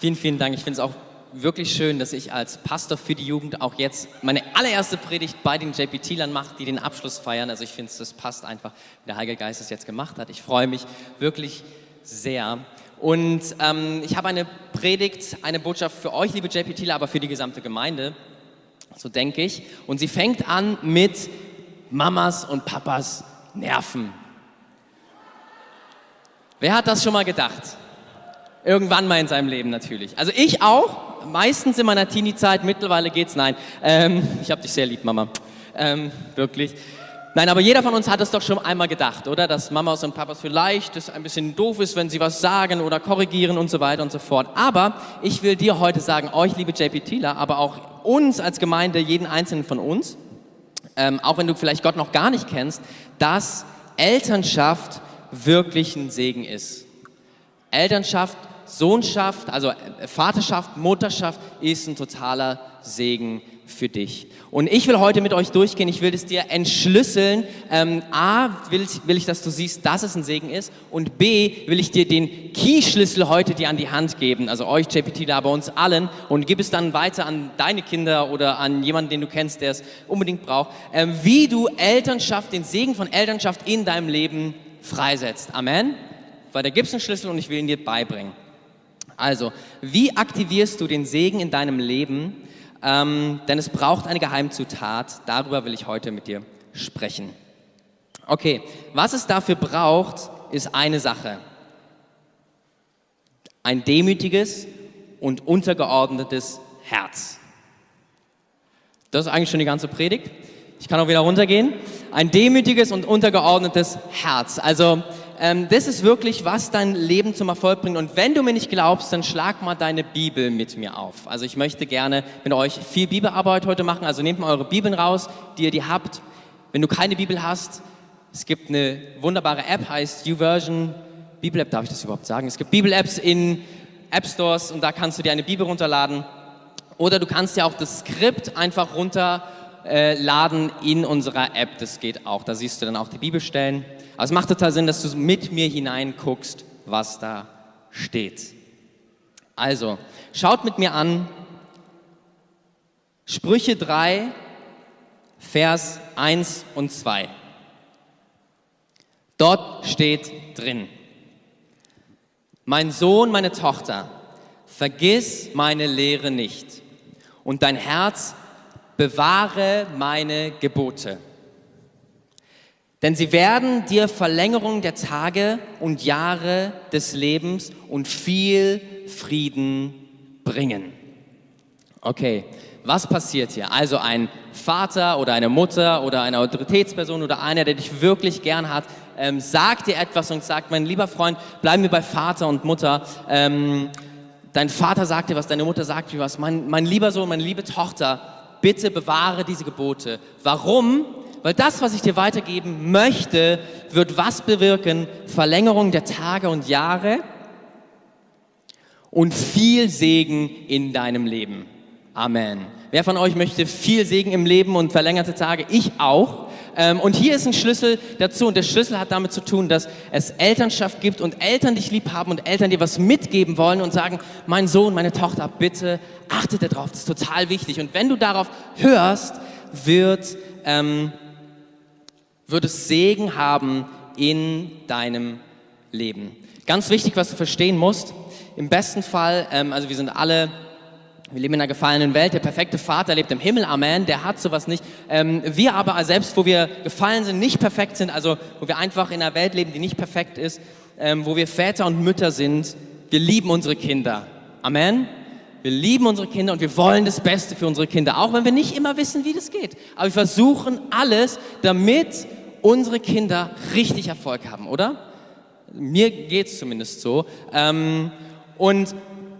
Vielen, vielen Dank. Ich finde es auch wirklich schön, dass ich als Pastor für die Jugend auch jetzt meine allererste Predigt bei den JPT-Lern mache, die den Abschluss feiern. Also ich finde, das passt einfach, wie der Heilige Geist es jetzt gemacht hat. Ich freue mich wirklich sehr. Und ähm, ich habe eine Predigt, eine Botschaft für euch, liebe JPTler, aber für die gesamte Gemeinde, so denke ich. Und sie fängt an mit Mamas und Papas Nerven. Wer hat das schon mal gedacht? Irgendwann mal in seinem Leben natürlich. Also ich auch, meistens in meiner Teenie-Zeit, mittlerweile geht's, nein. Ähm, ich habe dich sehr lieb, Mama. Ähm, wirklich. Nein, aber jeder von uns hat es doch schon einmal gedacht, oder? Dass Mamas und Papas vielleicht es ein bisschen doof ist, wenn sie was sagen oder korrigieren und so weiter und so fort. Aber ich will dir heute sagen, euch, liebe JPTler, aber auch uns als Gemeinde, jeden einzelnen von uns, ähm, auch wenn du vielleicht Gott noch gar nicht kennst, dass Elternschaft wirklich ein Segen ist. Elternschaft Sohnschaft, also äh, Vaterschaft, Mutterschaft ist ein totaler Segen für dich. Und ich will heute mit euch durchgehen, ich will es dir entschlüsseln. Ähm, A, will ich, will ich, dass du siehst, dass es ein Segen ist. Und B, will ich dir den Key-Schlüssel heute dir an die Hand geben, also euch, JPT, da bei uns allen. Und gib es dann weiter an deine Kinder oder an jemanden, den du kennst, der es unbedingt braucht. Ähm, wie du Elternschaft, den Segen von Elternschaft in deinem Leben freisetzt. Amen. Weil da gibt es einen Schlüssel und ich will ihn dir beibringen. Also, wie aktivierst du den Segen in deinem Leben? Ähm, denn es braucht eine Geheimzutat. Darüber will ich heute mit dir sprechen. Okay, was es dafür braucht, ist eine Sache. Ein demütiges und untergeordnetes Herz. Das ist eigentlich schon die ganze Predigt. Ich kann auch wieder runtergehen. Ein demütiges und untergeordnetes Herz. Also ähm, das ist wirklich, was dein Leben zum Erfolg bringt. Und wenn du mir nicht glaubst, dann schlag mal deine Bibel mit mir auf. Also ich möchte gerne mit euch viel Bibelarbeit heute machen. Also nehmt mal eure Bibeln raus, die ihr die habt. Wenn du keine Bibel hast, es gibt eine wunderbare App, heißt YouVersion. Bibel-App, darf ich das überhaupt sagen? Es gibt Bibel-Apps in App Stores und da kannst du dir eine Bibel runterladen. Oder du kannst ja auch das Skript einfach runterladen in unserer App. Das geht auch. Da siehst du dann auch die Bibelstellen. Aber es macht total Sinn, dass du mit mir hineinguckst, was da steht. Also, schaut mit mir an, Sprüche 3, Vers 1 und 2. Dort steht drin, mein Sohn, meine Tochter, vergiss meine Lehre nicht und dein Herz bewahre meine Gebote denn sie werden dir Verlängerung der Tage und Jahre des Lebens und viel Frieden bringen. Okay, was passiert hier? Also ein Vater oder eine Mutter oder eine Autoritätsperson oder einer, der dich wirklich gern hat, ähm, sagt dir etwas und sagt, mein lieber Freund, bleiben wir bei Vater und Mutter. Ähm, dein Vater sagt dir was, deine Mutter sagt dir was. Mein, mein lieber Sohn, meine liebe Tochter, bitte bewahre diese Gebote. Warum? Weil das, was ich dir weitergeben möchte, wird was bewirken? Verlängerung der Tage und Jahre und viel Segen in deinem Leben. Amen. Wer von euch möchte viel Segen im Leben und verlängerte Tage? Ich auch. Ähm, und hier ist ein Schlüssel dazu. Und der Schlüssel hat damit zu tun, dass es Elternschaft gibt und Eltern dich lieb haben und Eltern dir was mitgeben wollen und sagen, mein Sohn, meine Tochter, bitte achtet darauf. Das ist total wichtig. Und wenn du darauf hörst, wird ähm, wird es Segen haben in deinem Leben. Ganz wichtig, was du verstehen musst, im besten Fall, ähm, also wir sind alle, wir leben in einer gefallenen Welt, der perfekte Vater lebt im Himmel, Amen, der hat sowas nicht. Ähm, wir aber, selbst wo wir gefallen sind, nicht perfekt sind, also wo wir einfach in einer Welt leben, die nicht perfekt ist, ähm, wo wir Väter und Mütter sind, wir lieben unsere Kinder. Amen. Wir lieben unsere Kinder und wir wollen das Beste für unsere Kinder, auch wenn wir nicht immer wissen, wie das geht. Aber wir versuchen alles, damit unsere Kinder richtig Erfolg haben, oder? Mir geht es zumindest so. Ähm, und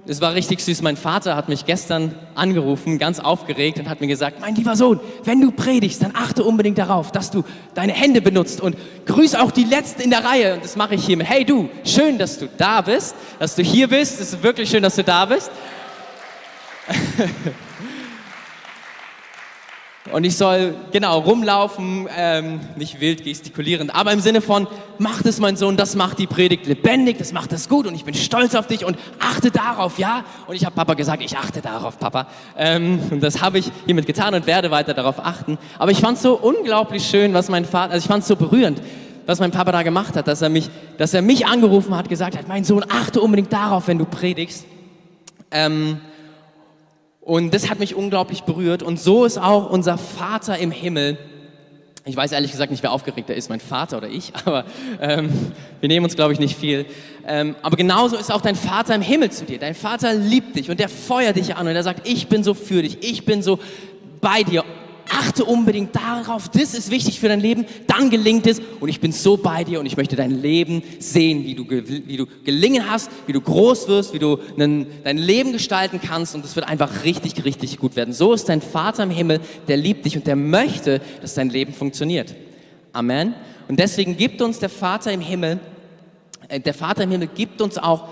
es war richtig süß. Mein Vater hat mich gestern angerufen, ganz aufgeregt, und hat mir gesagt: Mein lieber Sohn, wenn du predigst, dann achte unbedingt darauf, dass du deine Hände benutzt und grüß auch die Letzten in der Reihe. Und das mache ich hiermit. Hey du, schön, dass du da bist, dass du hier bist. Es ist wirklich schön, dass du da bist. Und ich soll, genau, rumlaufen, ähm, nicht wild gestikulierend, aber im Sinne von, mach das, mein Sohn, das macht die Predigt lebendig, das macht das gut und ich bin stolz auf dich und achte darauf, ja? Und ich habe Papa gesagt, ich achte darauf, Papa. Ähm, und das habe ich hiermit getan und werde weiter darauf achten. Aber ich fand es so unglaublich schön, was mein Vater, also ich fand es so berührend, was mein Papa da gemacht hat, dass er mich, dass er mich angerufen hat, gesagt hat, mein Sohn, achte unbedingt darauf, wenn du predigst. Ähm, und das hat mich unglaublich berührt. Und so ist auch unser Vater im Himmel. Ich weiß ehrlich gesagt nicht, wer aufgeregter ist, mein Vater oder ich, aber ähm, wir nehmen uns, glaube ich, nicht viel. Ähm, aber genauso ist auch dein Vater im Himmel zu dir. Dein Vater liebt dich und der feuert dich an und er sagt, ich bin so für dich, ich bin so bei dir achte unbedingt darauf, das ist wichtig für dein Leben, dann gelingt es und ich bin so bei dir und ich möchte dein Leben sehen, wie du, wie du gelingen hast, wie du groß wirst, wie du einen, dein Leben gestalten kannst und es wird einfach richtig, richtig gut werden. So ist dein Vater im Himmel, der liebt dich und der möchte, dass dein Leben funktioniert. Amen. Und deswegen gibt uns der Vater im Himmel, äh, der Vater im Himmel gibt uns auch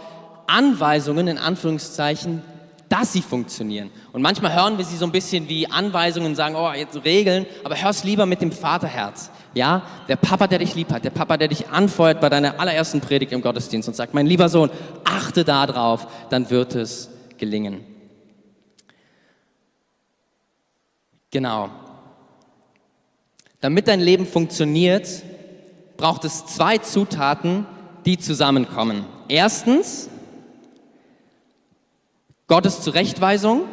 Anweisungen, in Anführungszeichen, dass sie funktionieren. Und manchmal hören wir sie so ein bisschen wie Anweisungen, sagen, oh, jetzt Regeln, aber hör's lieber mit dem Vaterherz. Ja, der Papa, der dich lieb hat, der Papa, der dich anfeuert bei deiner allerersten Predigt im Gottesdienst und sagt, mein lieber Sohn, achte da drauf, dann wird es gelingen. Genau. Damit dein Leben funktioniert, braucht es zwei Zutaten, die zusammenkommen. Erstens Gottes Zurechtweisung,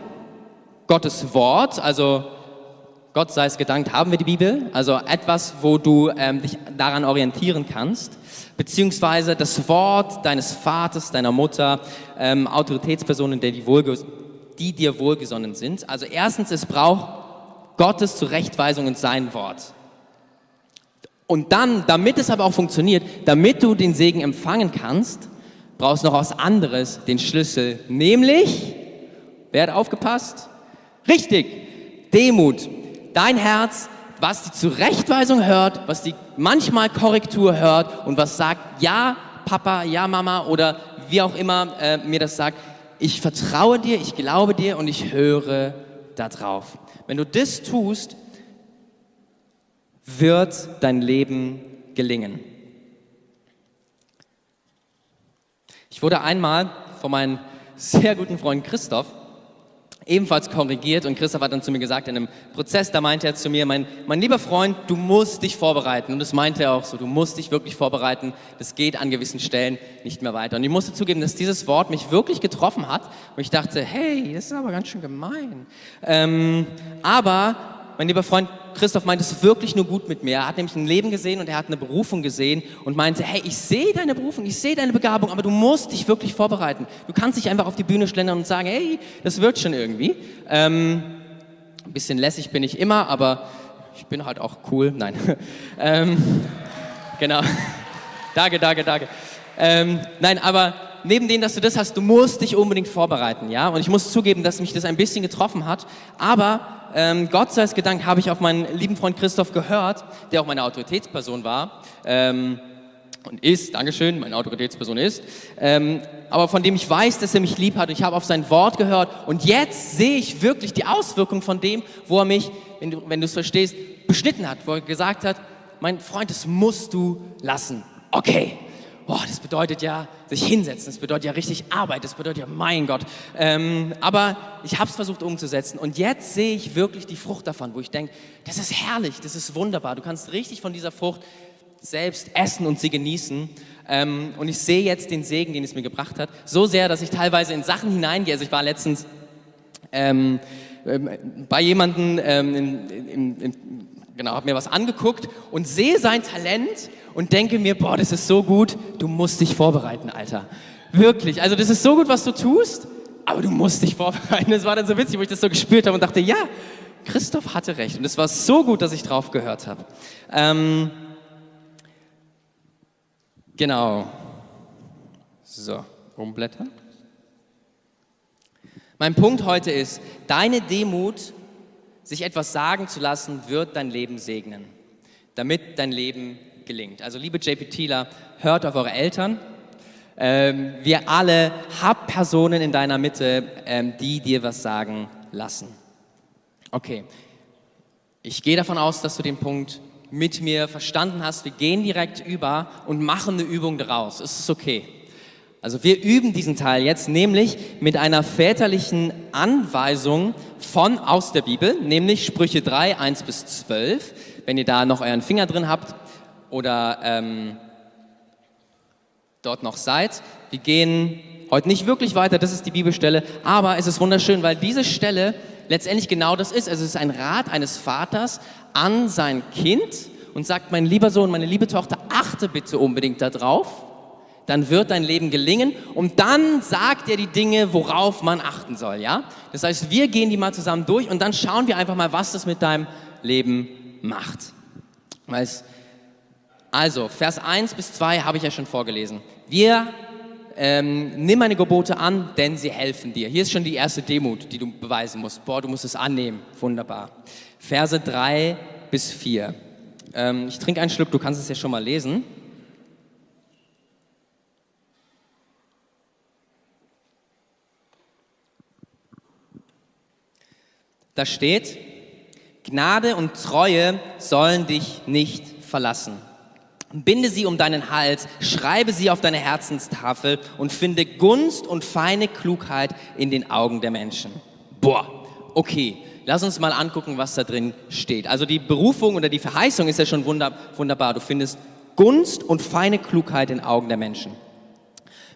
Gottes Wort, also Gott sei es gedankt, haben wir die Bibel, also etwas, wo du ähm, dich daran orientieren kannst, beziehungsweise das Wort deines Vaters, deiner Mutter, ähm, Autoritätspersonen, die, die dir wohlgesonnen sind. Also erstens, es braucht Gottes Zurechtweisung und sein Wort. Und dann, damit es aber auch funktioniert, damit du den Segen empfangen kannst, brauchst noch was anderes, den Schlüssel, nämlich, wer hat aufgepasst? Richtig, Demut. Dein Herz, was die Zurechtweisung hört, was die manchmal Korrektur hört und was sagt, ja, Papa, ja, Mama oder wie auch immer äh, mir das sagt, ich vertraue dir, ich glaube dir und ich höre darauf. Wenn du das tust, wird dein Leben gelingen. Ich wurde einmal von meinem sehr guten Freund Christoph ebenfalls korrigiert und Christoph hat dann zu mir gesagt, in einem Prozess, da meinte er zu mir, mein, mein lieber Freund, du musst dich vorbereiten und das meinte er auch so, du musst dich wirklich vorbereiten, das geht an gewissen Stellen nicht mehr weiter. Und ich musste zugeben, dass dieses Wort mich wirklich getroffen hat und ich dachte, hey, das ist aber ganz schön gemein. Ähm, aber mein lieber Freund Christoph meint es wirklich nur gut mit mir. Er hat nämlich ein Leben gesehen und er hat eine Berufung gesehen und meinte, hey, ich sehe deine Berufung, ich sehe deine Begabung, aber du musst dich wirklich vorbereiten. Du kannst dich einfach auf die Bühne schlendern und sagen, hey, das wird schon irgendwie. Ähm, ein bisschen lässig bin ich immer, aber ich bin halt auch cool. Nein. ähm, genau. danke, danke, danke. Ähm, nein, aber neben dem, dass du das hast, du musst dich unbedingt vorbereiten, ja. Und ich muss zugeben, dass mich das ein bisschen getroffen hat, aber ähm, Gott sei gedankt, habe ich auf meinen lieben Freund Christoph gehört, der auch meine Autoritätsperson war. Ähm, und ist, Dankeschön, meine Autoritätsperson ist, ähm, aber von dem ich weiß, dass er mich lieb hat und ich habe auf sein Wort gehört und jetzt sehe ich wirklich die Auswirkung von dem, wo er mich, wenn du, wenn du es verstehst, beschnitten hat, wo er gesagt hat, mein Freund, das musst du lassen. Okay, boah, das bedeutet ja sich hinsetzen, das bedeutet ja richtig Arbeit, das bedeutet ja, mein Gott. Ähm, aber ich habe es versucht umzusetzen und jetzt sehe ich wirklich die Frucht davon, wo ich denke, das ist herrlich, das ist wunderbar. Du kannst richtig von dieser Frucht selbst essen und sie genießen. Ähm, und ich sehe jetzt den Segen, den es mir gebracht hat, so sehr, dass ich teilweise in Sachen hineingehe. Also ich war letztens ähm, ähm bei jemandem ähm, in, genau, habe mir was angeguckt und sehe sein Talent und denke mir, boah, das ist so gut, du musst dich vorbereiten, Alter. Wirklich, also das ist so gut, was du tust, aber du musst dich vorbereiten. Das war dann so witzig, wo ich das so gespürt habe und dachte, ja, Christoph hatte recht. Und es war so gut, dass ich drauf gehört habe. Ähm, genau. So, umblättern. Mein Punkt heute ist, deine Demut sich etwas sagen zu lassen, wird dein Leben segnen, damit dein Leben gelingt. Also liebe JPTler, hört auf eure Eltern. Ähm, wir alle habt Personen in deiner Mitte, ähm, die dir was sagen lassen. Okay. Ich gehe davon aus, dass du den Punkt mit mir verstanden hast. Wir gehen direkt über und machen eine Übung daraus. Es ist okay. Also wir üben diesen Teil jetzt nämlich mit einer väterlichen Anweisung von aus der Bibel, nämlich Sprüche 3, 1 bis 12. Wenn ihr da noch euren Finger drin habt oder ähm, dort noch seid. Wir gehen heute nicht wirklich weiter, das ist die Bibelstelle, aber es ist wunderschön, weil diese Stelle letztendlich genau das ist. Es ist ein Rat eines Vaters an sein Kind und sagt, mein lieber Sohn, meine liebe Tochter, achte bitte unbedingt darauf, dann wird dein Leben gelingen und dann sagt er die Dinge, worauf man achten soll, ja? Das heißt, wir gehen die mal zusammen durch und dann schauen wir einfach mal, was das mit deinem Leben macht. Also, Vers 1 bis 2 habe ich ja schon vorgelesen. Wir ähm, nimm meine Gebote an, denn sie helfen dir. Hier ist schon die erste Demut, die du beweisen musst. Boah, du musst es annehmen. Wunderbar. Verse 3 bis 4. Ähm, ich trinke einen Schluck, du kannst es ja schon mal lesen. Da steht, Gnade und Treue sollen dich nicht verlassen. Binde sie um deinen Hals, schreibe sie auf deine Herzenstafel und finde Gunst und feine Klugheit in den Augen der Menschen. Boah, okay, lass uns mal angucken, was da drin steht. Also die Berufung oder die Verheißung ist ja schon wunderbar. Du findest Gunst und feine Klugheit in den Augen der Menschen.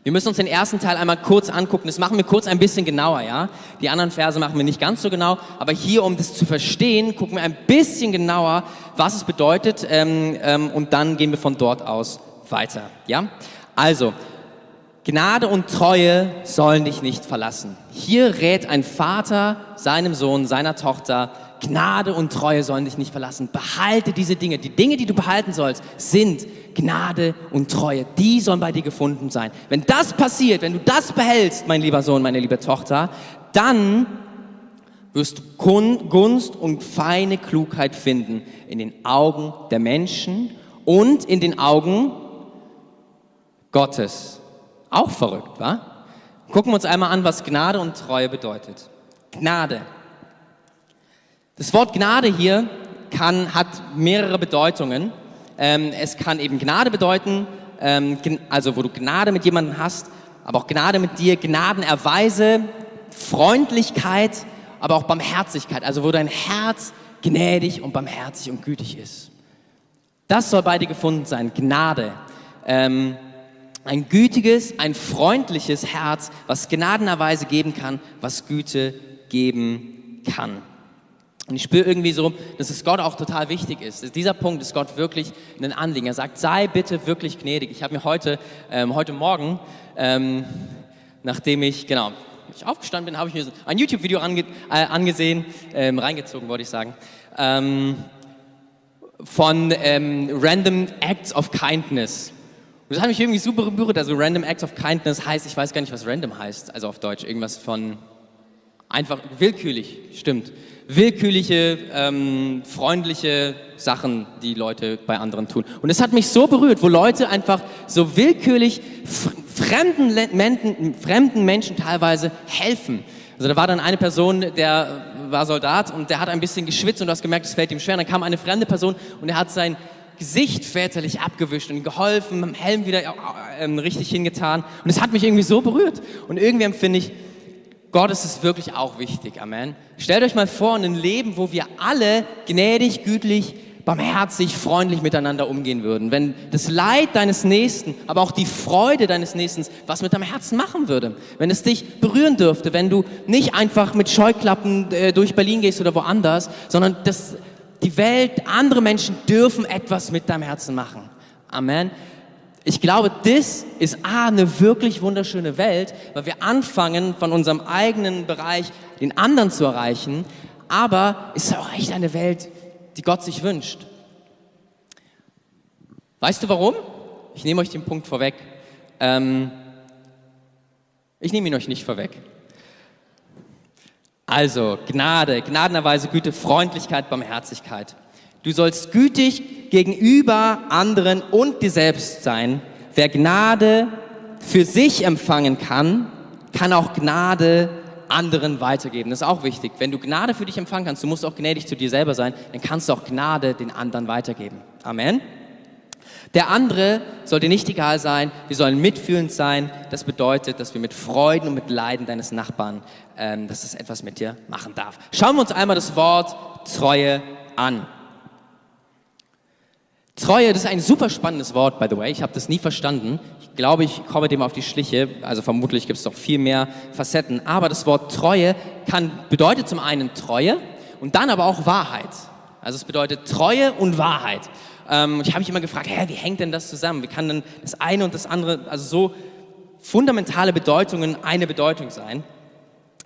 Wir müssen uns den ersten Teil einmal kurz angucken. Das machen wir kurz ein bisschen genauer, ja. Die anderen Verse machen wir nicht ganz so genau, aber hier, um das zu verstehen, gucken wir ein bisschen genauer, was es bedeutet, ähm, ähm, und dann gehen wir von dort aus weiter, ja. Also Gnade und Treue sollen dich nicht verlassen. Hier rät ein Vater seinem Sohn, seiner Tochter, Gnade und Treue sollen dich nicht verlassen. Behalte diese Dinge. Die Dinge, die du behalten sollst, sind Gnade und Treue. Die sollen bei dir gefunden sein. Wenn das passiert, wenn du das behältst, mein lieber Sohn, meine liebe Tochter, dann wirst du Gunst und feine Klugheit finden in den Augen der Menschen und in den Augen Gottes. Auch verrückt, wa? Gucken wir uns einmal an, was Gnade und Treue bedeutet. Gnade das Wort Gnade hier kann, hat mehrere Bedeutungen. Ähm, es kann eben Gnade bedeuten, ähm, also wo du Gnade mit jemandem hast, aber auch Gnade mit dir, Gnadenerweise, Freundlichkeit, aber auch Barmherzigkeit, also wo dein Herz gnädig und barmherzig und gütig ist. Das soll bei dir gefunden sein, Gnade. Ähm, ein gütiges, ein freundliches Herz, was gnadenerweise geben kann, was Güte geben kann. Und ich spüre irgendwie so, dass es Gott auch total wichtig ist. Dieser Punkt ist Gott wirklich ein Anliegen. Er sagt, sei bitte wirklich gnädig. Ich habe mir heute, ähm, heute Morgen, ähm, nachdem ich, genau, ich aufgestanden bin, habe ich mir ein YouTube-Video ange, äh, angesehen, ähm, reingezogen, wollte ich sagen, ähm, von ähm, Random Acts of Kindness. Und das hat mich irgendwie super berührt. Also Random Acts of Kindness heißt, ich weiß gar nicht, was Random heißt, also auf Deutsch, irgendwas von einfach willkürlich, stimmt willkürliche, ähm, freundliche Sachen, die Leute bei anderen tun. Und es hat mich so berührt, wo Leute einfach so willkürlich fremden, Menschen, fremden Menschen teilweise helfen. Also da war dann eine Person, der war Soldat und der hat ein bisschen geschwitzt und du hast gemerkt, es fällt ihm schwer. Und dann kam eine fremde Person und er hat sein Gesicht väterlich abgewischt und geholfen, mit dem Helm wieder äh, äh, richtig hingetan. Und es hat mich irgendwie so berührt. Und irgendwie empfinde ich, Gott ist es wirklich auch wichtig. Amen. Stellt euch mal vor, ein Leben, wo wir alle gnädig, gütlich, barmherzig, freundlich miteinander umgehen würden. Wenn das Leid deines Nächsten, aber auch die Freude deines Nächsten was mit deinem Herzen machen würde. Wenn es dich berühren dürfte, wenn du nicht einfach mit Scheuklappen äh, durch Berlin gehst oder woanders, sondern dass die Welt, andere Menschen dürfen etwas mit deinem Herzen machen. Amen ich glaube, das ist A, eine wirklich wunderschöne Welt, weil wir anfangen, von unserem eigenen Bereich den anderen zu erreichen, aber es ist auch echt eine Welt, die Gott sich wünscht. Weißt du warum? Ich nehme euch den Punkt vorweg. Ähm, ich nehme ihn euch nicht vorweg. Also, Gnade, gnadenerweise Güte, Freundlichkeit, Barmherzigkeit. Du sollst gütig gegenüber anderen und dir selbst sein. Wer Gnade für sich empfangen kann, kann auch Gnade anderen weitergeben. Das ist auch wichtig. Wenn du Gnade für dich empfangen kannst, du musst auch gnädig zu dir selber sein, dann kannst du auch Gnade den anderen weitergeben. Amen. Der andere soll dir nicht egal sein, wir sollen mitfühlend sein. Das bedeutet, dass wir mit Freuden und mit Leiden deines Nachbarn, ähm, dass es etwas mit dir machen darf. Schauen wir uns einmal das Wort Treue an. Treue, das ist ein super spannendes Wort, by the way. Ich habe das nie verstanden. Ich glaube, ich komme dem auf die Schliche. Also vermutlich gibt es noch viel mehr Facetten. Aber das Wort Treue kann, bedeutet zum einen Treue und dann aber auch Wahrheit. Also es bedeutet Treue und Wahrheit. Ähm, ich habe mich immer gefragt, hä, wie hängt denn das zusammen? Wie kann denn das eine und das andere, also so fundamentale Bedeutungen eine Bedeutung sein?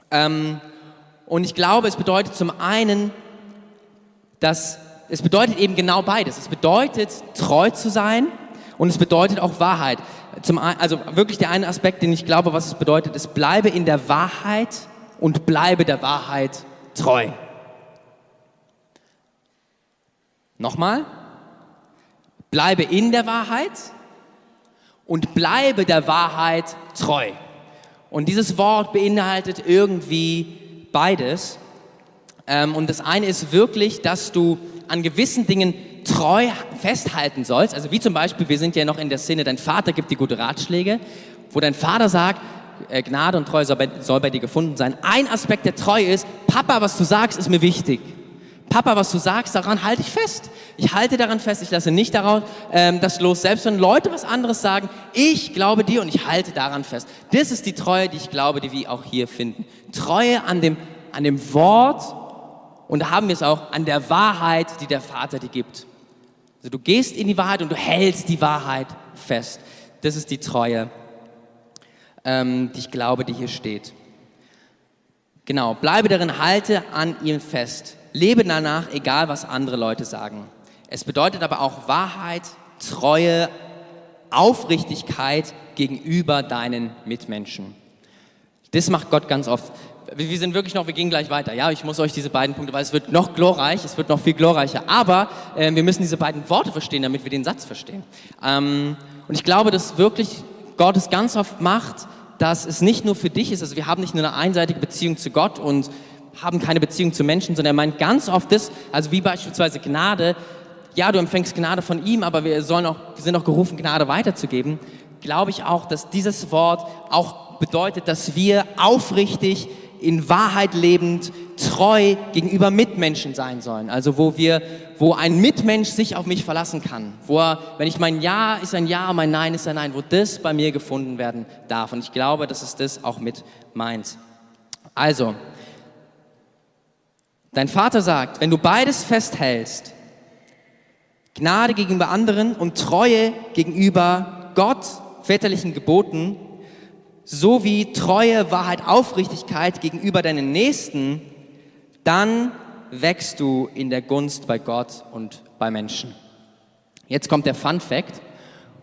Ähm, und ich glaube, es bedeutet zum einen, dass es bedeutet eben genau beides. Es bedeutet treu zu sein und es bedeutet auch Wahrheit. Zum, also wirklich der eine Aspekt, den ich glaube, was es bedeutet, ist, bleibe in der Wahrheit und bleibe der Wahrheit treu. Nochmal, Bleibe in der Wahrheit und bleibe der Wahrheit treu. Und dieses Wort beinhaltet irgendwie beides. Ähm, und das eine ist wirklich, dass du an gewissen Dingen treu festhalten sollst. Also wie zum Beispiel, wir sind ja noch in der Szene, dein Vater gibt dir gute Ratschläge, wo dein Vater sagt, äh, Gnade und Treue soll bei, soll bei dir gefunden sein. Ein Aspekt der Treue ist, Papa, was du sagst, ist mir wichtig. Papa, was du sagst, daran halte ich fest. Ich halte daran fest, ich lasse nicht daraus, ähm, das los. Selbst wenn Leute was anderes sagen, ich glaube dir und ich halte daran fest. Das ist die Treue, die ich glaube, die wir auch hier finden. Treue an dem, an dem Wort und da haben wir es auch an der Wahrheit, die der Vater dir gibt. Also du gehst in die Wahrheit und du hältst die Wahrheit fest. Das ist die Treue, ähm, die ich glaube, die hier steht. Genau, bleibe darin, halte an ihm fest. Lebe danach, egal was andere Leute sagen. Es bedeutet aber auch Wahrheit, Treue, Aufrichtigkeit gegenüber deinen Mitmenschen. Das macht Gott ganz oft. Wir sind wirklich noch, wir gehen gleich weiter. Ja, ich muss euch diese beiden Punkte, weil es wird noch glorreich, es wird noch viel glorreicher. Aber äh, wir müssen diese beiden Worte verstehen, damit wir den Satz verstehen. Ähm, und ich glaube, dass wirklich Gott es ganz oft macht, dass es nicht nur für dich ist. Also wir haben nicht nur eine einseitige Beziehung zu Gott und haben keine Beziehung zu Menschen, sondern er meint ganz oft das, also wie beispielsweise Gnade. Ja, du empfängst Gnade von ihm, aber wir, sollen auch, wir sind auch gerufen, Gnade weiterzugeben. Glaube ich auch, dass dieses Wort auch bedeutet, dass wir aufrichtig, in Wahrheit lebend, treu gegenüber Mitmenschen sein sollen. Also wo wir, wo ein Mitmensch sich auf mich verlassen kann. Wo er, wenn ich mein Ja ist ein Ja, mein Nein ist ein Nein, wo das bei mir gefunden werden darf. Und ich glaube, dass es das auch mit meint. Also, Dein Vater sagt, wenn du beides festhältst, Gnade gegenüber anderen und Treue gegenüber Gott, väterlichen Geboten, sowie Treue, Wahrheit, Aufrichtigkeit gegenüber deinen Nächsten, dann wächst du in der Gunst bei Gott und bei Menschen. Jetzt kommt der Fun Fact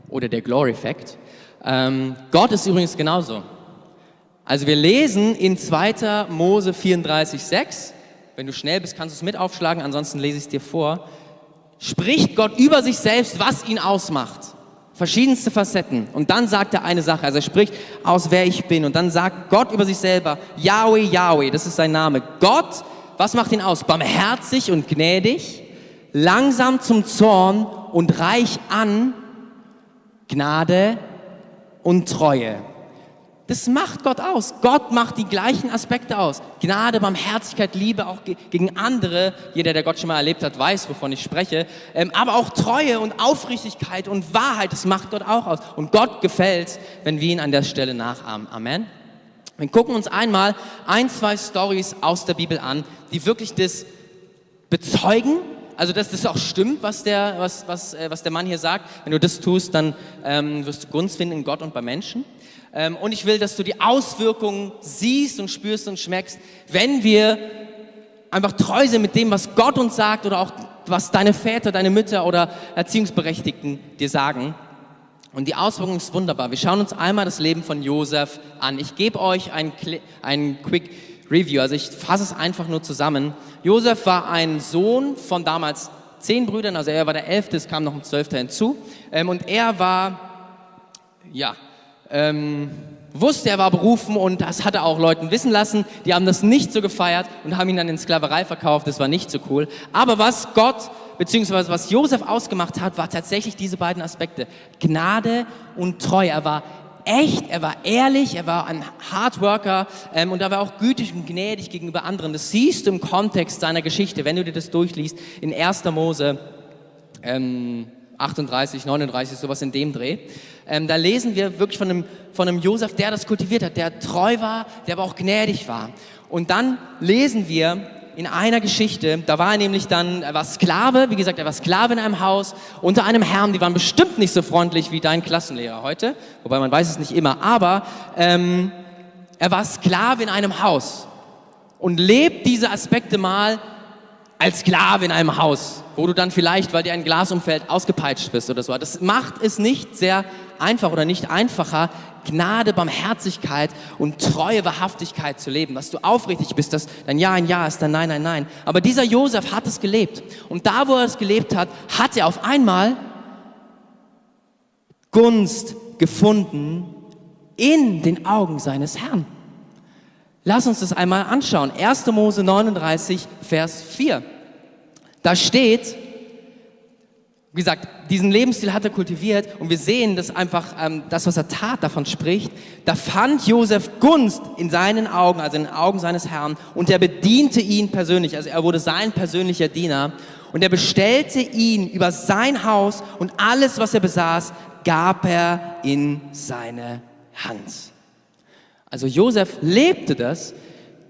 oder der Glory Fact. Ähm, Gott ist übrigens genauso. Also wir lesen in 2. Mose 34, 6, wenn du schnell bist, kannst du es mit aufschlagen, ansonsten lese ich es dir vor. Spricht Gott über sich selbst, was ihn ausmacht. Verschiedenste Facetten. Und dann sagt er eine Sache. Also er spricht aus, wer ich bin. Und dann sagt Gott über sich selber, Yahweh, Yahweh, das ist sein Name. Gott, was macht ihn aus? Barmherzig und gnädig, langsam zum Zorn und reich an Gnade und Treue. Das macht Gott aus. Gott macht die gleichen Aspekte aus. Gnade, Barmherzigkeit, Liebe auch gegen andere. Jeder, der Gott schon mal erlebt hat, weiß, wovon ich spreche. Ähm, aber auch Treue und Aufrichtigkeit und Wahrheit, das macht Gott auch aus. Und Gott gefällt, wenn wir ihn an der Stelle nachahmen. Amen. Wir gucken uns einmal ein, zwei Stories aus der Bibel an, die wirklich das bezeugen, also dass das auch stimmt, was der, was, was, äh, was der Mann hier sagt. Wenn du das tust, dann ähm, wirst du Gunst finden in Gott und bei Menschen. Ähm, und ich will, dass du die Auswirkungen siehst und spürst und schmeckst, wenn wir einfach treu sind mit dem, was Gott uns sagt oder auch was deine Väter, deine Mütter oder Erziehungsberechtigten dir sagen. Und die Auswirkung ist wunderbar. Wir schauen uns einmal das Leben von Josef an. Ich gebe euch ein, ein Quick Review, also ich fasse es einfach nur zusammen. Josef war ein Sohn von damals zehn Brüdern, also er war der elfte, es kam noch ein zwölfter hinzu. Ähm, und er war, ja, ähm, wusste, er war berufen und das hat er auch Leuten wissen lassen. Die haben das nicht so gefeiert und haben ihn dann in Sklaverei verkauft. Das war nicht so cool. Aber was Gott beziehungsweise was Josef ausgemacht hat, war tatsächlich diese beiden Aspekte. Gnade und Treue. Er war echt, er war ehrlich, er war ein Hardworker ähm, und er war auch gütig und gnädig gegenüber anderen. Das siehst du im Kontext seiner Geschichte, wenn du dir das durchliest, in 1. Mose ähm, 38, 39, sowas in dem Dreh. Ähm, da lesen wir wirklich von einem, von einem Josef, der das kultiviert hat, der treu war, der aber auch gnädig war. Und dann lesen wir, in einer Geschichte, da war er nämlich dann, er war Sklave, wie gesagt, er war Sklave in einem Haus unter einem Herrn, die waren bestimmt nicht so freundlich wie dein Klassenlehrer heute, wobei man weiß es nicht immer, aber ähm, er war Sklave in einem Haus und lebt diese Aspekte mal als Sklave in einem Haus, wo du dann vielleicht, weil dir ein Glas umfällt, ausgepeitscht bist oder so. Das macht es nicht sehr einfach oder nicht einfacher, Gnade, Barmherzigkeit und treue Wahrhaftigkeit zu leben, dass du aufrichtig bist, dass dein Ja ein Ja ist, dein Nein ein Nein. Aber dieser Josef hat es gelebt. Und da, wo er es gelebt hat, hat er auf einmal Gunst gefunden in den Augen seines Herrn. Lass uns das einmal anschauen. 1. Mose 39, Vers 4. Da steht, wie gesagt, diesen Lebensstil hat er kultiviert und wir sehen, dass einfach ähm, das, was er tat, davon spricht. Da fand Josef Gunst in seinen Augen, also in den Augen seines Herrn, und er bediente ihn persönlich. Also er wurde sein persönlicher Diener und er bestellte ihn über sein Haus und alles, was er besaß, gab er in seine Hand. Also Josef lebte das,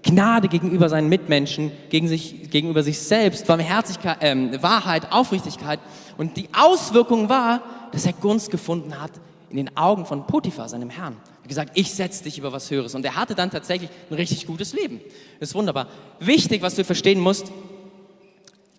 Gnade gegenüber seinen Mitmenschen, gegen sich, gegenüber sich selbst, Barmherzigkeit, äh, Wahrheit, Aufrichtigkeit. Und die Auswirkung war, dass er Gunst gefunden hat in den Augen von Potiphar, seinem Herrn. Er hat gesagt, ich setze dich über was Höheres. Und er hatte dann tatsächlich ein richtig gutes Leben. Das ist wunderbar. Wichtig, was du verstehen musst,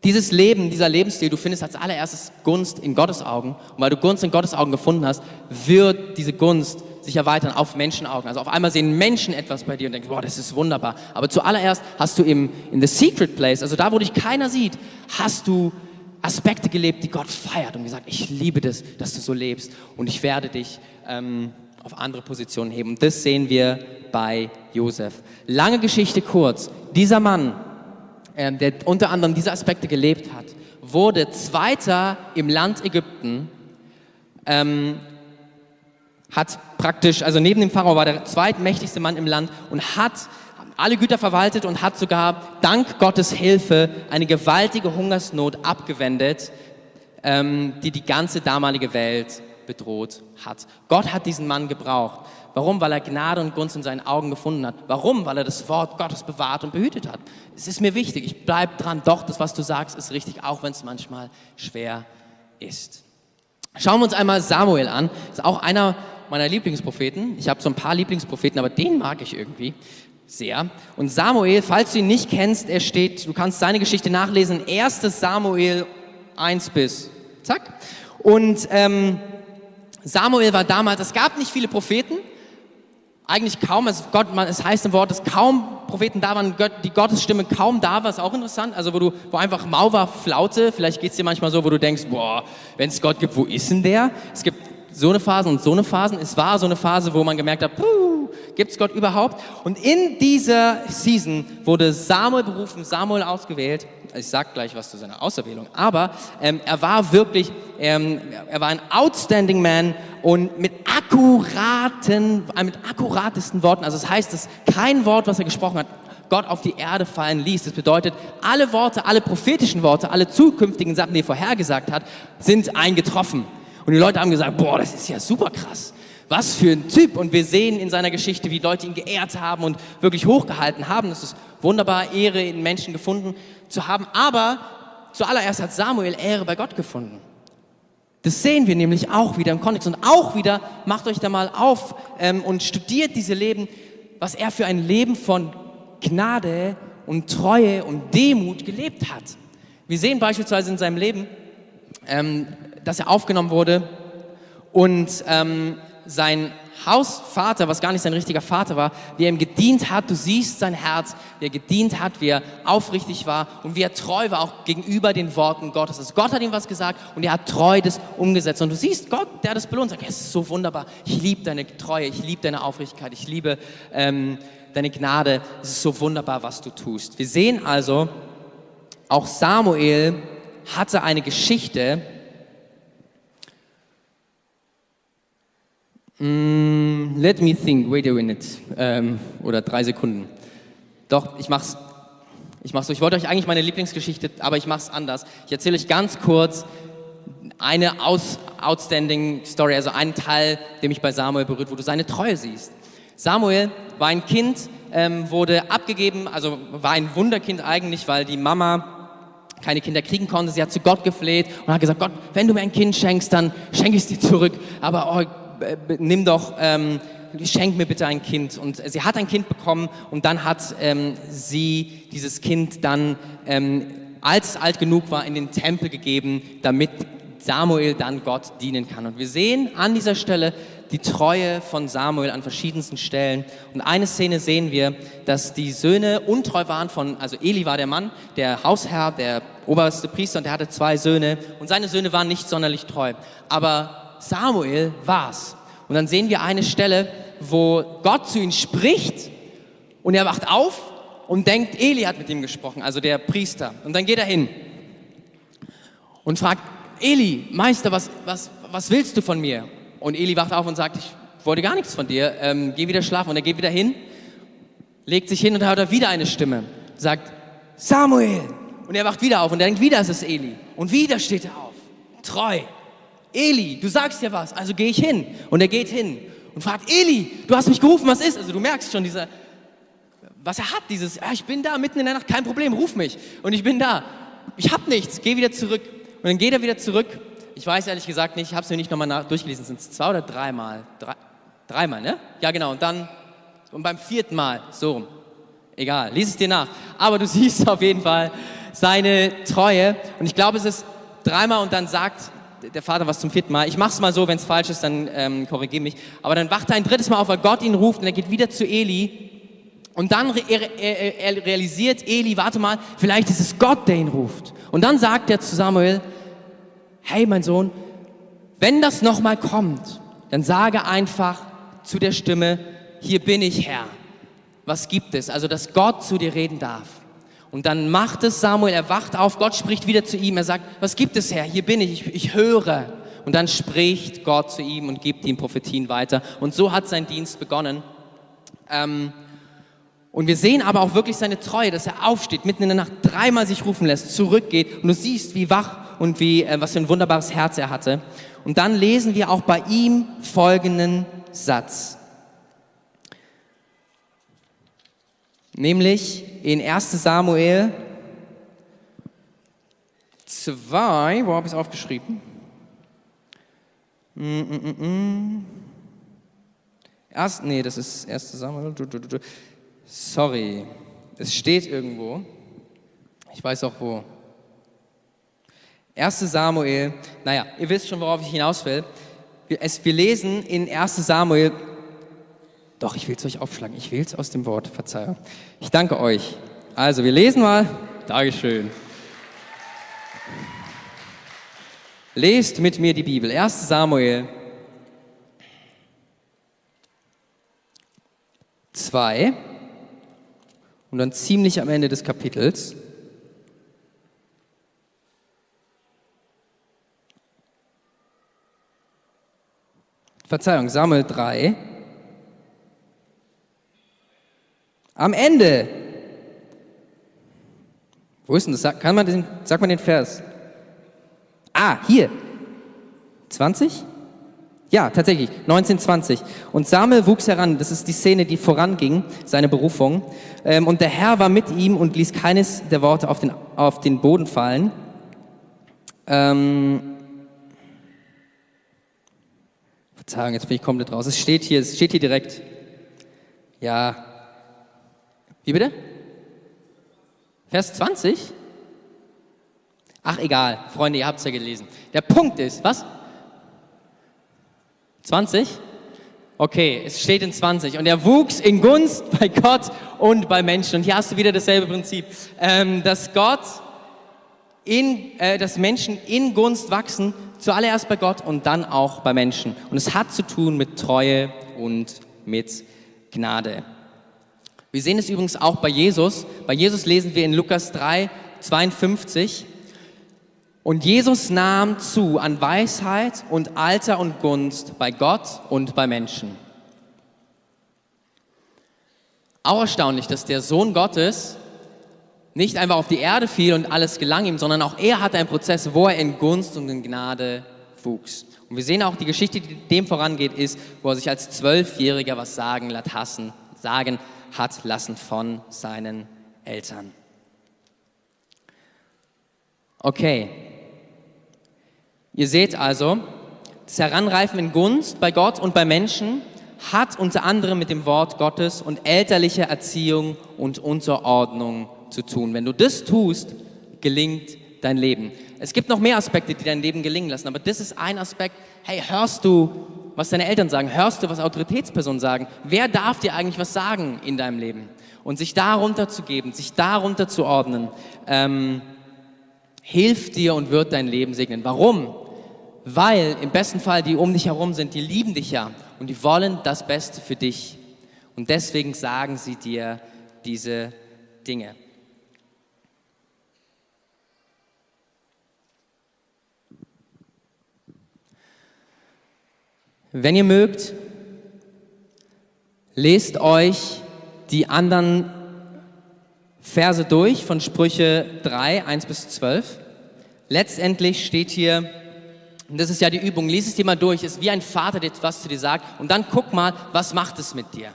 dieses Leben, dieser Lebensstil, du findest als allererstes Gunst in Gottes Augen. Und weil du Gunst in Gottes Augen gefunden hast, wird diese Gunst sich erweitern auf Menschenaugen. Also auf einmal sehen Menschen etwas bei dir und denken, boah, das ist wunderbar. Aber zuallererst hast du im, in the secret place, also da, wo dich keiner sieht, hast du Aspekte gelebt, die Gott feiert und gesagt, ich liebe das, dass du so lebst und ich werde dich ähm, auf andere Positionen heben. Und das sehen wir bei Josef. Lange Geschichte kurz. Dieser Mann, ähm, der unter anderem diese Aspekte gelebt hat, wurde Zweiter im Land Ägypten, ähm, hat praktisch, also neben dem Pharao war der zweitmächtigste Mann im Land und hat alle Güter verwaltet und hat sogar dank Gottes Hilfe eine gewaltige Hungersnot abgewendet, ähm, die die ganze damalige Welt bedroht hat. Gott hat diesen Mann gebraucht. Warum? Weil er Gnade und Gunst in seinen Augen gefunden hat. Warum? Weil er das Wort Gottes bewahrt und behütet hat. Es ist mir wichtig. Ich bleibe dran. Doch, das, was du sagst, ist richtig, auch wenn es manchmal schwer ist. Schauen wir uns einmal Samuel an. Das ist auch einer meiner Lieblingspropheten. Ich habe so ein paar Lieblingspropheten, aber den mag ich irgendwie sehr. Und Samuel, falls du ihn nicht kennst, er steht, du kannst seine Geschichte nachlesen, 1. Samuel 1 bis, zack. Und ähm, Samuel war damals, es gab nicht viele Propheten, eigentlich kaum, es, Gott, man, es heißt im Wort, dass kaum Propheten da waren, die Gottes Stimme kaum da war, ist auch interessant. Also wo du, wo einfach Mau war, Flaute, vielleicht geht es dir manchmal so, wo du denkst, boah, wenn es Gott gibt, wo ist denn der? Es gibt so eine Phase und so eine Phase. Es war so eine Phase, wo man gemerkt hat, gibt es Gott überhaupt? Und in dieser Season wurde Samuel berufen, Samuel ausgewählt. Ich sag gleich was zu seiner Auserwählung. Aber ähm, er war wirklich, ähm, er war ein outstanding Man und mit akkuraten, äh, mit akkuratesten Worten. Also das heißt, dass kein Wort, was er gesprochen hat, Gott auf die Erde fallen ließ. Das bedeutet, alle Worte, alle prophetischen Worte, alle zukünftigen Sachen, die er vorhergesagt hat, sind eingetroffen. Und die Leute haben gesagt, boah, das ist ja super krass. Was für ein Typ. Und wir sehen in seiner Geschichte, wie Leute ihn geehrt haben und wirklich hochgehalten haben. Das ist wunderbar, Ehre in Menschen gefunden zu haben. Aber zuallererst hat Samuel Ehre bei Gott gefunden. Das sehen wir nämlich auch wieder im Kontext. Und auch wieder, macht euch da mal auf ähm, und studiert diese Leben, was er für ein Leben von Gnade und Treue und Demut gelebt hat. Wir sehen beispielsweise in seinem Leben, ähm, dass er aufgenommen wurde und ähm, sein Hausvater, was gar nicht sein richtiger Vater war, wie er ihm gedient hat. Du siehst sein Herz, wie er gedient hat, wie er aufrichtig war und wie er treu war auch gegenüber den Worten Gottes. Also Gott hat ihm was gesagt und er hat treu das umgesetzt. Und du siehst Gott, der hat das belohnt, sagt, es ist so wunderbar. Ich liebe deine Treue, ich liebe deine Aufrichtigkeit, ich liebe ähm, deine Gnade. Es ist so wunderbar, was du tust. Wir sehen also, auch Samuel hatte eine Geschichte, Mm, let me think, wait a minute. Ähm, oder drei Sekunden. Doch, ich mach's. Ich mach's so. Ich wollte euch eigentlich meine Lieblingsgeschichte, aber ich mach's anders. Ich erzähle euch ganz kurz eine aus, outstanding Story, also einen Teil, der mich bei Samuel berührt, wo du seine Treue siehst. Samuel war ein Kind, ähm, wurde abgegeben, also war ein Wunderkind eigentlich, weil die Mama keine Kinder kriegen konnte. Sie hat zu Gott gefleht und hat gesagt, Gott, wenn du mir ein Kind schenkst, dann schenke ich es dir zurück. Aber oh, nimm doch, ähm, schenk mir bitte ein Kind. Und sie hat ein Kind bekommen und dann hat ähm, sie dieses Kind dann, ähm, als es alt genug war, in den Tempel gegeben, damit Samuel dann Gott dienen kann. Und wir sehen an dieser Stelle die Treue von Samuel an verschiedensten Stellen. Und eine Szene sehen wir, dass die Söhne untreu waren von, also Eli war der Mann, der Hausherr, der oberste Priester und der hatte zwei Söhne und seine Söhne waren nicht sonderlich treu. Aber Samuel war's. Und dann sehen wir eine Stelle, wo Gott zu ihm spricht und er wacht auf und denkt, Eli hat mit ihm gesprochen, also der Priester. Und dann geht er hin und fragt, Eli, Meister, was, was, was willst du von mir? Und Eli wacht auf und sagt, ich wollte gar nichts von dir, ähm, geh wieder schlafen. Und er geht wieder hin, legt sich hin und hört wieder eine Stimme, sagt, Samuel. Und er wacht wieder auf und er denkt, wieder ist es Eli. Und wieder steht er auf, treu. Eli, du sagst ja was, also gehe ich hin. Und er geht hin und fragt, Eli, du hast mich gerufen, was ist? Also du merkst schon dieser, was er hat, dieses, ah, ich bin da mitten in der Nacht, kein Problem, ruf mich. Und ich bin da. Ich hab nichts, geh wieder zurück. Und dann geht er wieder zurück. Ich weiß ehrlich gesagt nicht, ich habe es mir nicht nochmal durchgelesen, sind es zwei oder dreimal? Drei, dreimal, ne? Ja, genau. Und dann, und beim vierten Mal, so rum. Egal, lies es dir nach. Aber du siehst auf jeden Fall seine Treue. Und ich glaube, es ist dreimal und dann sagt der Vater was zum vierten Mal. Ich mach's mal so, wenn es falsch ist, dann ähm, korrigiere mich. Aber dann wacht er ein drittes Mal auf, weil Gott ihn ruft und er geht wieder zu Eli. Und dann re er, er realisiert Eli, warte mal, vielleicht ist es Gott, der ihn ruft. Und dann sagt er zu Samuel, hey mein Sohn, wenn das nochmal kommt, dann sage einfach zu der Stimme, hier bin ich Herr. Was gibt es? Also, dass Gott zu dir reden darf. Und dann macht es Samuel, er wacht auf, Gott spricht wieder zu ihm, er sagt, was gibt es Herr? Hier bin ich, ich, ich höre. Und dann spricht Gott zu ihm und gibt ihm Prophetien weiter. Und so hat sein Dienst begonnen. Ähm, und wir sehen aber auch wirklich seine Treue, dass er aufsteht, mitten in der Nacht dreimal sich rufen lässt, zurückgeht und du siehst, wie wach und wie, äh, was für ein wunderbares Herz er hatte. Und dann lesen wir auch bei ihm folgenden Satz. Nämlich in 1 Samuel 2, wo habe ich es aufgeschrieben? Mm, mm, mm, Erst, nee, das ist 1 Samuel. Sorry, es steht irgendwo. Ich weiß auch wo. 1 Samuel, naja, ihr wisst schon, worauf ich hinaus will. Wir, es, wir lesen in 1 Samuel doch, ich will es euch aufschlagen. Ich will es aus dem Wort. Verzeihung. Ich danke euch. Also, wir lesen mal. Dankeschön. Lest mit mir die Bibel. 1 Samuel 2 und dann ziemlich am Ende des Kapitels. Verzeihung, Samuel 3. Am Ende. Wo ist denn das? Kann man den, sag mal den Vers. Ah, hier. 20? Ja, tatsächlich, 1920. Und Samuel wuchs heran, das ist die Szene, die voranging, seine Berufung. Ähm, und der Herr war mit ihm und ließ keines der Worte auf den, auf den Boden fallen. Ähm, Verzeihung, jetzt bin ich komplett raus. Es steht hier, es steht hier direkt. Ja, wie bitte? Vers 20? Ach egal, Freunde, ihr habt es ja gelesen. Der Punkt ist, was? 20? Okay, es steht in 20. Und er wuchs in Gunst bei Gott und bei Menschen. Und hier hast du wieder dasselbe Prinzip, ähm, dass Gott in, äh, dass Menschen in Gunst wachsen, zuallererst bei Gott und dann auch bei Menschen. Und es hat zu tun mit Treue und mit Gnade. Wir sehen es übrigens auch bei Jesus. Bei Jesus lesen wir in Lukas 3, 52. Und Jesus nahm zu an Weisheit und Alter und Gunst bei Gott und bei Menschen. Auch erstaunlich, dass der Sohn Gottes nicht einfach auf die Erde fiel und alles gelang ihm, sondern auch er hatte einen Prozess, wo er in Gunst und in Gnade wuchs. Und wir sehen auch, die Geschichte, die dem vorangeht, ist, wo er sich als Zwölfjähriger was sagen, lassen, sagen hat lassen von seinen Eltern. Okay. Ihr seht also, das Heranreifen in Gunst bei Gott und bei Menschen hat unter anderem mit dem Wort Gottes und elterlicher Erziehung und Unterordnung zu tun. Wenn du das tust, gelingt dein Leben. Es gibt noch mehr Aspekte, die dein Leben gelingen lassen, aber das ist ein Aspekt. Hey, hörst du, was deine Eltern sagen? Hörst du, was Autoritätspersonen sagen? Wer darf dir eigentlich was sagen in deinem Leben? Und sich darunter zu geben, sich darunter zu ordnen, ähm, hilft dir und wird dein Leben segnen. Warum? Weil im besten Fall die um dich herum sind, die lieben dich ja und die wollen das Beste für dich. Und deswegen sagen sie dir diese Dinge. Wenn ihr mögt, lest euch die anderen Verse durch von Sprüche 3, 1 bis 12. Letztendlich steht hier, und das ist ja die Übung, lies es dir mal durch, ist wie ein Vater, der etwas zu dir sagt, und dann guck mal, was macht es mit dir?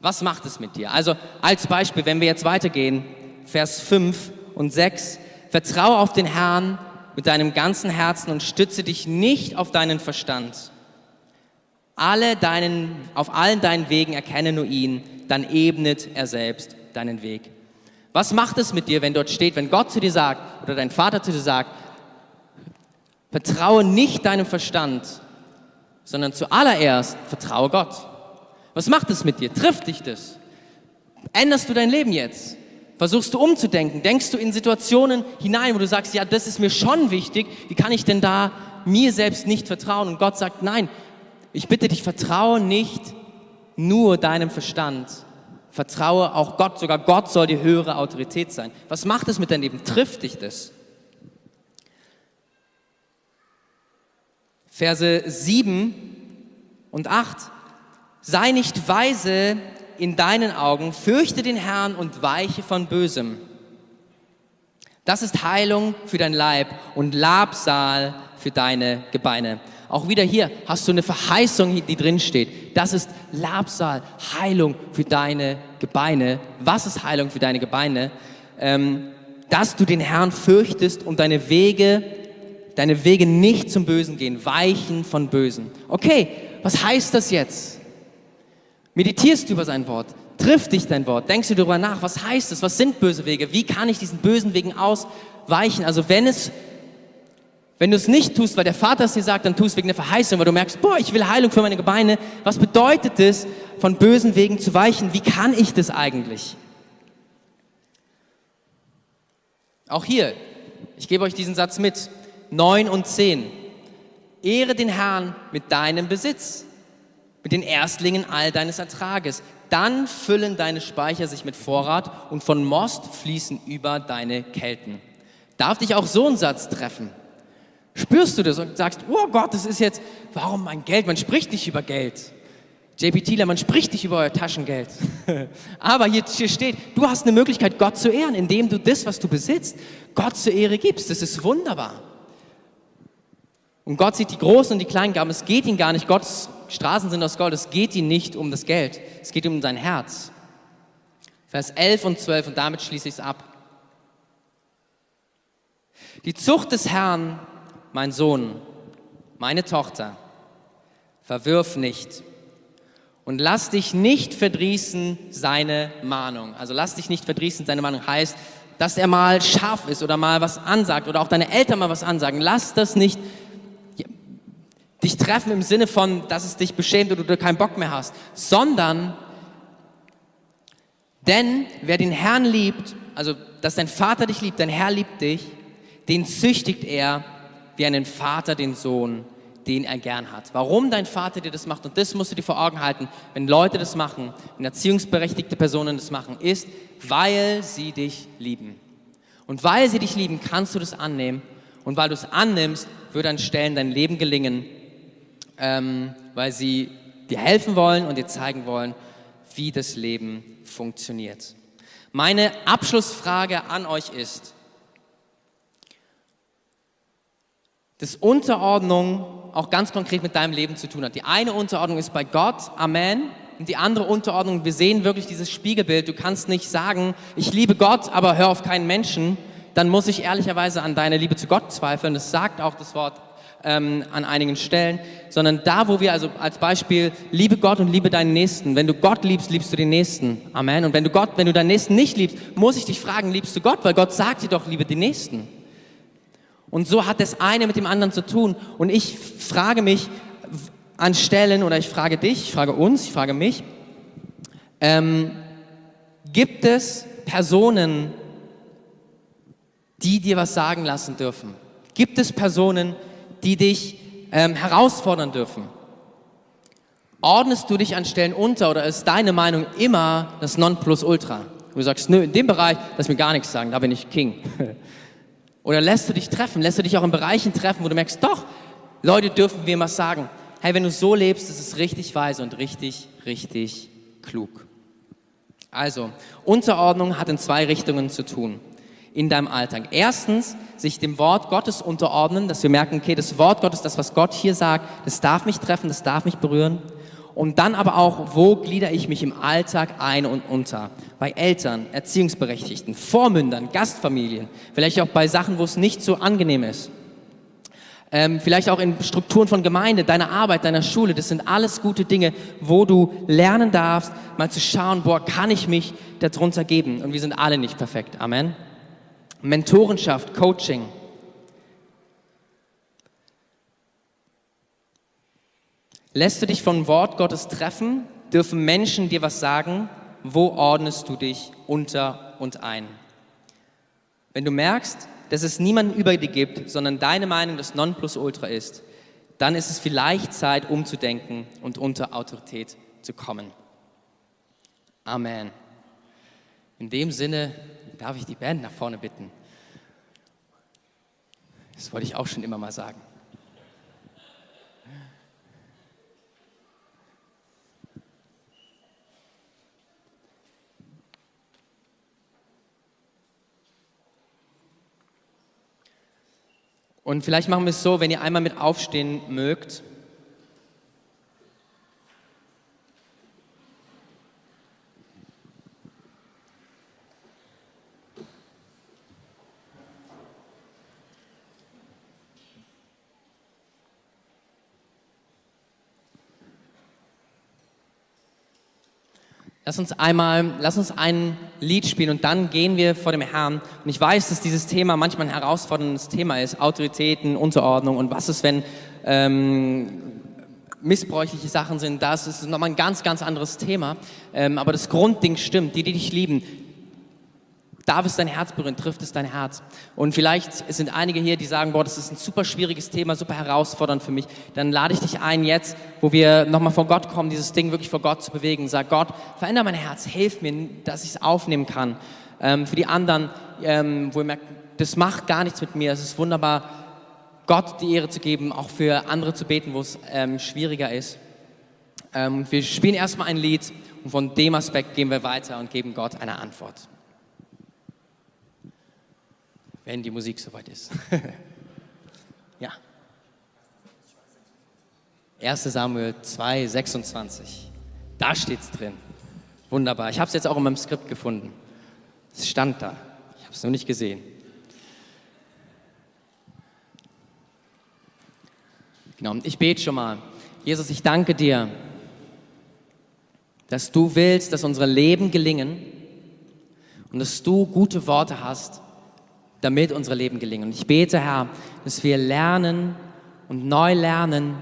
Was macht es mit dir? Also als Beispiel, wenn wir jetzt weitergehen, Vers 5 und 6, vertraue auf den Herrn mit deinem ganzen Herzen und stütze dich nicht auf deinen Verstand alle deinen, auf allen deinen Wegen erkenne nur ihn, dann ebnet er selbst deinen Weg. Was macht es mit dir, wenn dort steht, wenn Gott zu dir sagt oder dein Vater zu dir sagt, vertraue nicht deinem Verstand, sondern zuallererst vertraue Gott. Was macht es mit dir? Trifft dich das? Änderst du dein Leben jetzt? Versuchst du umzudenken? Denkst du in Situationen hinein, wo du sagst, ja, das ist mir schon wichtig, wie kann ich denn da mir selbst nicht vertrauen? Und Gott sagt, nein, ich bitte dich, vertraue nicht nur deinem Verstand. Vertraue auch Gott, sogar Gott soll die höhere Autorität sein. Was macht es mit deinem Leben? Trifft dich das? Verse 7 und 8. Sei nicht weise in deinen Augen, fürchte den Herrn und weiche von Bösem. Das ist Heilung für dein Leib und Labsal für deine Gebeine. Auch wieder hier hast du eine Verheißung, die drin steht. Das ist Labsal, Heilung für deine Gebeine. Was ist Heilung für deine Gebeine? Ähm, dass du den Herrn fürchtest und deine Wege, deine Wege nicht zum Bösen gehen, weichen von Bösen. Okay, was heißt das jetzt? Meditierst du über sein Wort? Trifft dich dein Wort? Denkst du darüber nach? Was heißt es? Was sind böse Wege? Wie kann ich diesen bösen Wegen ausweichen? Also wenn es wenn du es nicht tust, weil der Vater es dir sagt, dann tust du wegen der Verheißung, weil du merkst, boah, ich will Heilung für meine Gebeine. Was bedeutet es, von bösen Wegen zu weichen? Wie kann ich das eigentlich? Auch hier, ich gebe euch diesen Satz mit. 9 und 10. Ehre den Herrn mit deinem Besitz, mit den Erstlingen all deines Ertrages. Dann füllen deine Speicher sich mit Vorrat und von Most fließen über deine Kelten. Darf dich auch so ein Satz treffen? Spürst du das und sagst, oh Gott, das ist jetzt, warum mein Geld? Man spricht nicht über Geld. JP Thieler, man spricht nicht über euer Taschengeld. Aber hier, hier steht, du hast eine Möglichkeit, Gott zu ehren, indem du das, was du besitzt, Gott zur Ehre gibst. Das ist wunderbar. Und Gott sieht die großen und die kleinen Gaben. Es geht ihm gar nicht, Gottes Straßen sind aus Gold. Es geht ihm nicht um das Geld. Es geht um sein Herz. Vers 11 und 12 und damit schließe ich es ab. Die Zucht des Herrn mein Sohn, meine Tochter, verwirf nicht und lass dich nicht verdrießen seine Mahnung. Also lass dich nicht verdrießen seine Mahnung heißt, dass er mal scharf ist oder mal was ansagt oder auch deine Eltern mal was ansagen. Lass das nicht. dich treffen im Sinne von, dass es dich beschämt oder du keinen Bock mehr hast, sondern denn wer den Herrn liebt, also dass dein Vater dich liebt, dein Herr liebt dich, den züchtigt er wie einen Vater den Sohn, den er gern hat. Warum dein Vater dir das macht, und das musst du dir vor Augen halten, wenn Leute das machen, wenn erziehungsberechtigte Personen das machen, ist, weil sie dich lieben. Und weil sie dich lieben, kannst du das annehmen. Und weil du es annimmst, wird an Stellen dein Leben gelingen, ähm, weil sie dir helfen wollen und dir zeigen wollen, wie das Leben funktioniert. Meine Abschlussfrage an euch ist, dass Unterordnung auch ganz konkret mit deinem Leben zu tun hat. Die eine Unterordnung ist bei Gott, Amen. Und die andere Unterordnung, wir sehen wirklich dieses Spiegelbild. Du kannst nicht sagen, ich liebe Gott, aber hör auf keinen Menschen. Dann muss ich ehrlicherweise an deine Liebe zu Gott zweifeln. Das sagt auch das Wort ähm, an einigen Stellen, sondern da, wo wir also als Beispiel liebe Gott und liebe deinen Nächsten. Wenn du Gott liebst, liebst du den Nächsten. Amen. Und wenn du Gott, wenn du deinen Nächsten nicht liebst, muss ich dich fragen, liebst du Gott? Weil Gott sagt dir doch, liebe den Nächsten. Und so hat das eine mit dem anderen zu tun. Und ich frage mich an Stellen, oder ich frage dich, ich frage uns, ich frage mich, ähm, gibt es Personen, die dir was sagen lassen dürfen? Gibt es Personen, die dich ähm, herausfordern dürfen? Ordnest du dich an Stellen unter oder ist deine Meinung immer das Nonplusultra? Du sagst, nö, in dem Bereich, lass mir gar nichts sagen, da bin ich King. Oder lässt du dich treffen? Lässt du dich auch in Bereichen treffen, wo du merkst, doch, Leute dürfen mir was sagen. Hey, wenn du so lebst, ist es richtig weise und richtig, richtig klug. Also, Unterordnung hat in zwei Richtungen zu tun in deinem Alltag. Erstens, sich dem Wort Gottes unterordnen, dass wir merken, okay, das Wort Gottes, das, was Gott hier sagt, das darf mich treffen, das darf mich berühren. Und dann aber auch, wo glieder ich mich im Alltag ein und unter? Bei Eltern, Erziehungsberechtigten, Vormündern, Gastfamilien, vielleicht auch bei Sachen, wo es nicht so angenehm ist. Ähm, vielleicht auch in Strukturen von Gemeinde, deiner Arbeit, deiner Schule. Das sind alles gute Dinge, wo du lernen darfst, mal zu schauen, boah, kann ich mich darunter geben? Und wir sind alle nicht perfekt. Amen. Mentorenschaft, Coaching. Lässt du dich vom Wort Gottes treffen? Dürfen Menschen dir was sagen? Wo ordnest du dich unter und ein? Wenn du merkst, dass es niemanden über dir gibt, sondern deine Meinung das Nonplusultra ist, dann ist es vielleicht Zeit, umzudenken und unter Autorität zu kommen. Amen. In dem Sinne darf ich die Band nach vorne bitten. Das wollte ich auch schon immer mal sagen. Und vielleicht machen wir es so, wenn ihr einmal mit aufstehen mögt. Lass uns einmal, lass uns ein Lied spielen und dann gehen wir vor dem Herrn. Und ich weiß, dass dieses Thema manchmal ein herausforderndes Thema ist. Autoritäten, Unterordnung und was ist, wenn ähm, missbräuchliche Sachen sind. Das ist nochmal ein ganz, ganz anderes Thema. Ähm, aber das Grundding stimmt. Die, die dich lieben, Darf es dein Herz berühren? Trifft es dein Herz? Und vielleicht sind einige hier, die sagen, boah, das ist ein super schwieriges Thema, super herausfordernd für mich. Dann lade ich dich ein, jetzt, wo wir nochmal vor Gott kommen, dieses Ding wirklich vor Gott zu bewegen. Sag Gott, verändere mein Herz, hilf mir, dass ich es aufnehmen kann. Ähm, für die anderen, ähm, wo ihr merkt, das macht gar nichts mit mir. Es ist wunderbar, Gott die Ehre zu geben, auch für andere zu beten, wo es ähm, schwieriger ist. Ähm, wir spielen erstmal ein Lied und von dem Aspekt gehen wir weiter und geben Gott eine Antwort wenn die Musik soweit ist. ja. 1 Samuel 2, 26. Da steht es drin. Wunderbar. Ich habe es jetzt auch in meinem Skript gefunden. Es stand da. Ich habe es nur nicht gesehen. Genau, ich bete schon mal. Jesus, ich danke dir, dass du willst, dass unsere Leben gelingen und dass du gute Worte hast, damit unsere Leben gelingen. Und ich bete, Herr, dass wir lernen und neu lernen,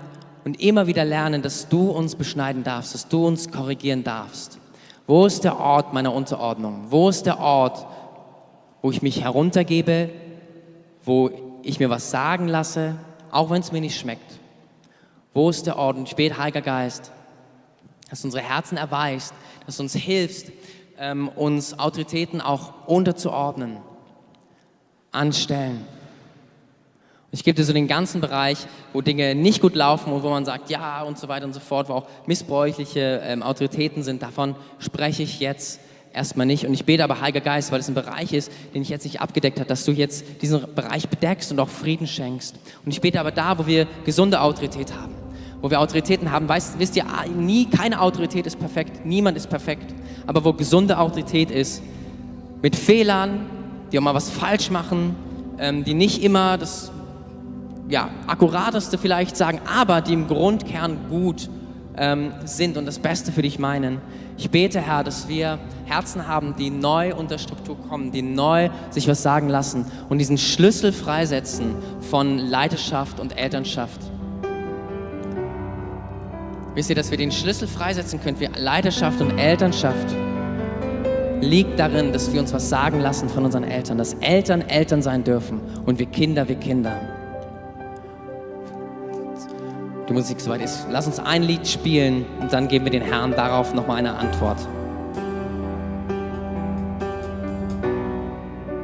und immer wieder lernen, dass du uns beschneiden darfst, dass du uns korrigieren darfst. Wo ist der Ort meiner Unterordnung? Wo ist der Ort, wo ich mich heruntergebe, wo ich mir was sagen lasse, auch wenn es mir nicht schmeckt? Wo ist der Ort? Und ich bete, Heiliger Geist, dass du unsere Herzen erweist, dass du uns hilfst, ähm, uns Autoritäten auch unterzuordnen, anstellen. Ich gebe dir so den ganzen Bereich, wo Dinge nicht gut laufen und wo man sagt, ja und so weiter und so fort, wo auch missbräuchliche ähm, Autoritäten sind. Davon spreche ich jetzt erstmal nicht. Und ich bete aber, Heiliger Geist, weil es ein Bereich ist, den ich jetzt nicht abgedeckt habe, dass du jetzt diesen Bereich bedeckst und auch Frieden schenkst. Und ich bete aber da, wo wir gesunde Autorität haben, wo wir Autoritäten haben, weißt, wisst ihr, nie, keine Autorität ist perfekt, niemand ist perfekt. Aber wo gesunde Autorität ist, mit Fehlern, die auch mal was falsch machen, ähm, die nicht immer das ja, akkurateste vielleicht sagen, aber die im Grundkern gut ähm, sind und das Beste für dich meinen. Ich bete, Herr, dass wir Herzen haben, die neu unter Struktur kommen, die neu sich was sagen lassen und diesen Schlüssel freisetzen von Leidenschaft und Elternschaft. Wisst ihr, dass wir den Schlüssel freisetzen können für Leidenschaft und Elternschaft? Liegt darin, dass wir uns was sagen lassen von unseren Eltern, dass Eltern Eltern sein dürfen und wir Kinder, wir Kinder die Musik soweit ist. Lass uns ein Lied spielen und dann geben wir den Herrn darauf nochmal eine Antwort.